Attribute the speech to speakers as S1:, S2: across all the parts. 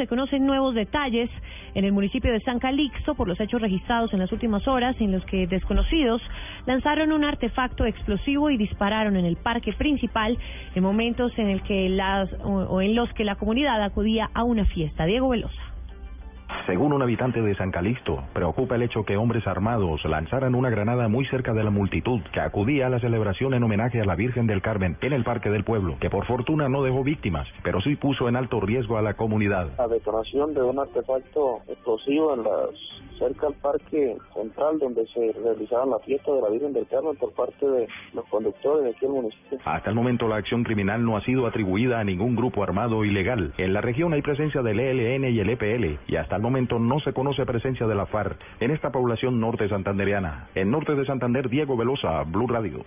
S1: Se conocen nuevos detalles en el municipio de San Calixto por los hechos registrados en las últimas horas en los que desconocidos lanzaron un artefacto explosivo y dispararon en el parque principal en momentos en el que las o, en los que la comunidad acudía a una fiesta. Diego Velosa.
S2: Según un habitante de San Calixto, preocupa el hecho que hombres armados lanzaran una granada muy cerca de la multitud que acudía a la celebración en homenaje a la Virgen del Carmen en el Parque del Pueblo, que por fortuna no dejó víctimas, pero sí puso en alto riesgo a la comunidad.
S3: La detonación de un artefacto explosivo en las cerca al parque central donde se realizaba la fiesta de la Virgen del Carmen por parte de los conductores de aquí del municipio.
S2: Hasta el momento la acción criminal no ha sido atribuida a ningún grupo armado ilegal. En la región hay presencia del ELN y el EPL y hasta el momento no se conoce presencia de la FARC en esta población norte santandereana. En norte de Santander, Diego Velosa, Blue Radio.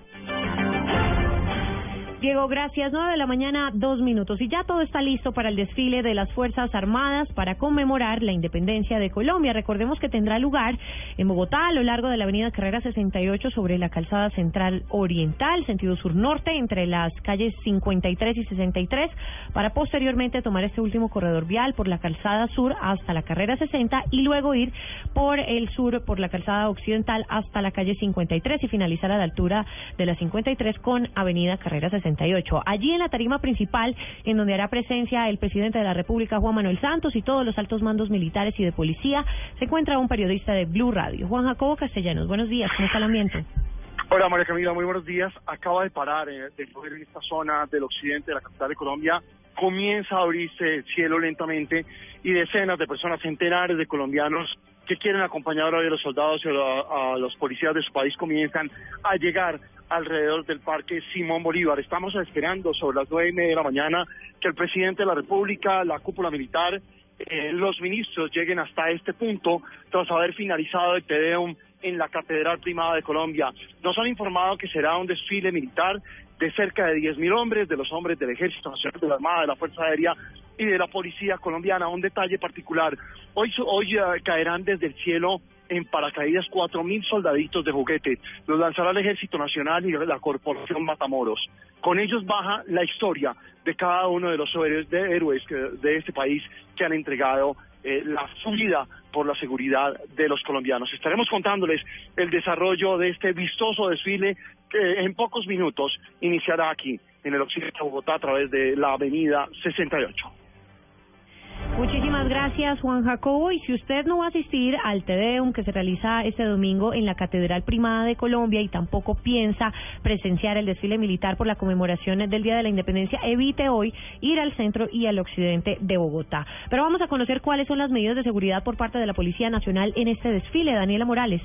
S1: Diego, gracias. Nueve de la mañana, dos minutos. Y ya todo está listo para el desfile de las Fuerzas Armadas para conmemorar la independencia de Colombia. Recordemos que tendrá lugar en Bogotá, a lo largo de la avenida Carrera 68, sobre la calzada central oriental, sentido sur-norte, entre las calles 53 y 63, para posteriormente tomar este último corredor vial por la calzada sur hasta la Carrera 60 y luego ir por el sur, por la calzada occidental hasta la calle 53 y finalizar a la altura de la 53 con avenida Carrera 60. Allí en la tarima principal, en donde hará presencia el presidente de la República, Juan Manuel Santos, y todos los altos mandos militares y de policía, se encuentra un periodista de Blue Radio, Juan Jacobo Castellanos. Buenos días, ¿cómo está el ambiente?
S4: Hola María Camila, muy buenos días. Acaba de parar eh, de en esta zona del occidente de la capital de Colombia. Comienza a abrirse el cielo lentamente y decenas de personas, centenares de colombianos que quieren acompañar hoy a los soldados y a, a los policías de su país comienzan a llegar alrededor del Parque Simón Bolívar. Estamos esperando sobre las nueve y media de la mañana que el presidente de la República, la cúpula militar, eh, los ministros lleguen hasta este punto tras haber finalizado el Tedeum en la Catedral Primada de Colombia. Nos han informado que será un desfile militar de cerca de 10.000 hombres, de los hombres del Ejército Nacional, de la Armada, de la Fuerza Aérea y de la Policía Colombiana. Un detalle particular, hoy, hoy uh, caerán desde el cielo en paracaídas cuatro mil soldaditos de juguete. Los lanzará el Ejército Nacional y la Corporación Matamoros. Con ellos baja la historia de cada uno de los héroes de, este país que han entregado eh, la vida por la seguridad de los colombianos. Estaremos contándoles el desarrollo de este vistoso desfile que en pocos minutos iniciará aquí en el occidente de Bogotá a través de la avenida 68.
S1: Muchísimas gracias, Juan Jacobo. Y si usted no va a asistir al Tedeum que se realiza este domingo en la Catedral Primada de Colombia y tampoco piensa presenciar el desfile militar por la conmemoración del Día de la Independencia, evite hoy ir al centro y al occidente de Bogotá. Pero vamos a conocer cuáles son las medidas de seguridad por parte de la Policía Nacional en este desfile. Daniela Morales.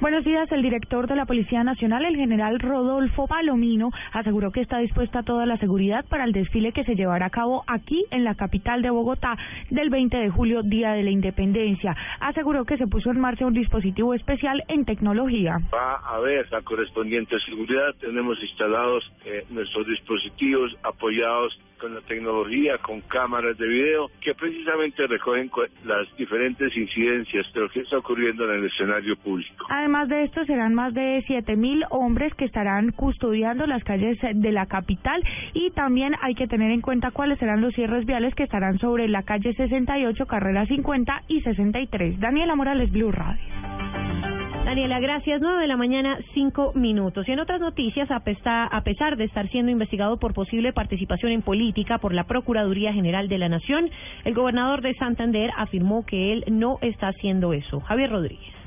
S5: Buenos días. El director de la Policía Nacional, el general Rodolfo Palomino, aseguró que está dispuesta toda la seguridad para el desfile que se llevará a cabo aquí en la capital de Bogotá del 20 de julio, Día de la Independencia. Aseguró que se puso en marcha un dispositivo especial en tecnología.
S6: Va a haber la correspondiente seguridad. Tenemos instalados eh, nuestros dispositivos apoyados con la tecnología, con cámaras de video, que precisamente recogen las diferentes incidencias de lo que está ocurriendo en el escenario público.
S5: Además de esto, serán más de 7.000 hombres que estarán custodiando las calles de la capital y también hay que tener en cuenta cuáles serán los cierres viales que estarán sobre la calle 68, carrera 50 y 63. Daniela Morales, Blue Radio.
S1: Daniela, gracias. Nueve de la mañana, cinco minutos. Y en otras noticias, a pesar de estar siendo investigado por posible participación en política por la Procuraduría General de la Nación, el gobernador de Santander afirmó que él no está haciendo eso. Javier Rodríguez.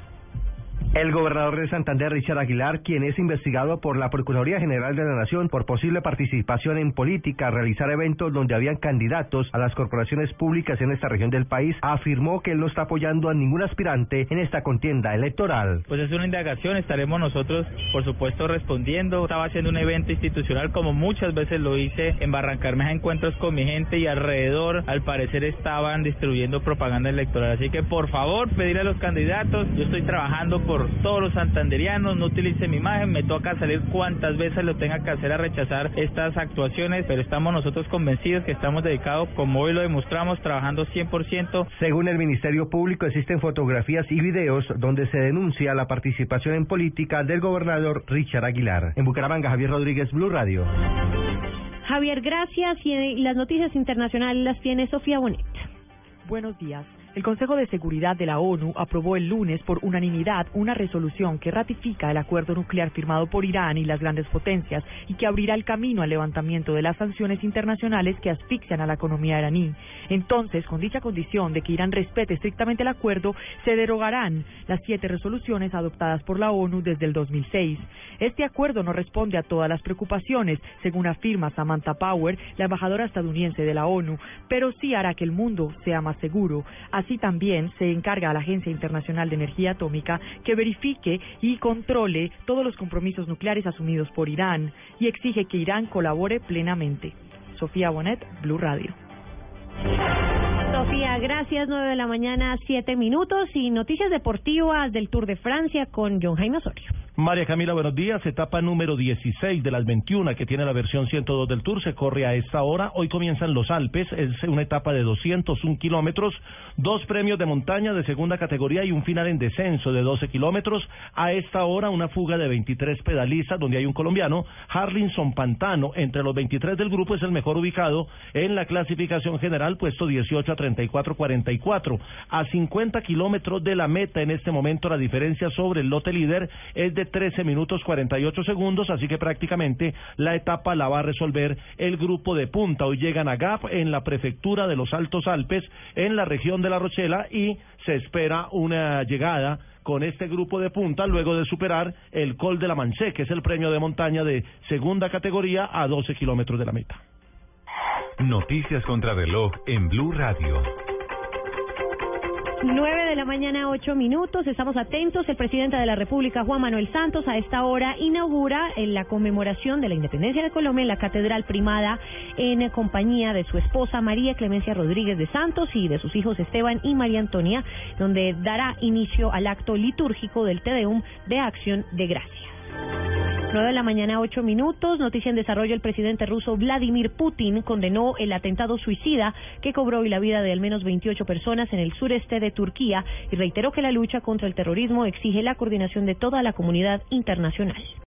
S7: El gobernador de Santander, Richard Aguilar, quien es investigado por la Procuraduría General de la Nación por posible participación en política, realizar eventos donde habían candidatos a las corporaciones públicas en esta región del país, afirmó que él no está apoyando a ningún aspirante en esta contienda electoral.
S8: Pues es una indagación, estaremos nosotros, por supuesto, respondiendo. Estaba haciendo un evento institucional como muchas veces lo hice en Barrancarmeja, encuentros con mi gente y alrededor, al parecer, estaban distribuyendo propaganda electoral. Así que, por favor, pedir a los candidatos, yo estoy trabajando por todos los santanderianos, no utilice mi imagen, me toca salir cuantas veces lo tenga que hacer a rechazar estas actuaciones, pero estamos nosotros convencidos que estamos dedicados, como hoy lo demostramos, trabajando 100%.
S7: Según el Ministerio Público, existen fotografías y videos donde se denuncia la participación en política del gobernador Richard Aguilar. En Bucaramanga, Javier Rodríguez, Blue Radio.
S1: Javier, gracias. Y las noticias internacionales las tiene Sofía Bonet.
S9: Buenos días. El Consejo de Seguridad de la ONU aprobó el lunes por unanimidad una resolución que ratifica el acuerdo nuclear firmado por Irán y las grandes potencias y que abrirá el camino al levantamiento de las sanciones internacionales que asfixian a la economía iraní. Entonces, con dicha condición de que Irán respete estrictamente el acuerdo, se derogarán las siete resoluciones adoptadas por la ONU desde el 2006. Este acuerdo no responde a todas las preocupaciones, según afirma Samantha Power, la embajadora estadounidense de la ONU, pero sí hará que el mundo sea más seguro. Así también se encarga a la Agencia Internacional de Energía Atómica que verifique y controle todos los compromisos nucleares asumidos por Irán y exige que Irán colabore plenamente. Sofía Bonet, Blue Radio.
S1: Sofía, gracias. 9 de la mañana, 7 minutos y noticias deportivas del Tour de Francia con John Jaime Osorio.
S10: María Camila, buenos días. Etapa número 16 de las 21 que tiene la versión 102 del Tour se corre a esta hora. Hoy comienzan los Alpes. Es una etapa de 201 kilómetros, dos premios de montaña de segunda categoría y un final en descenso de 12 kilómetros. A esta hora una fuga de 23 pedalistas donde hay un colombiano, Harlinson Pantano. Entre los 23 del grupo es el mejor ubicado en la clasificación general, puesto 18 a 34-44. A 50 kilómetros de la meta en este momento la diferencia sobre el lote líder es de 13 minutos 48 segundos, así que prácticamente la etapa la va a resolver el grupo de punta. Hoy llegan a Gap en la prefectura de los Altos Alpes, en la región de La Rochela, y se espera una llegada con este grupo de punta luego de superar el Col de la Manché, que es el premio de montaña de segunda categoría a 12 kilómetros de la meta.
S11: Noticias contra reloj en Blue Radio.
S1: 9 de la mañana, 8 minutos. Estamos atentos. El presidente de la República, Juan Manuel Santos, a esta hora inaugura en la conmemoración de la independencia de Colombia en la Catedral Primada en compañía de su esposa María Clemencia Rodríguez de Santos y de sus hijos Esteban y María Antonia, donde dará inicio al acto litúrgico del Tedeum de Acción de Gracias. 9 de la mañana, 8 minutos. Noticia en desarrollo. El presidente ruso Vladimir Putin condenó el atentado suicida que cobró hoy la vida de al menos 28 personas en el sureste de Turquía y reiteró que la lucha contra el terrorismo exige la coordinación de toda la comunidad internacional.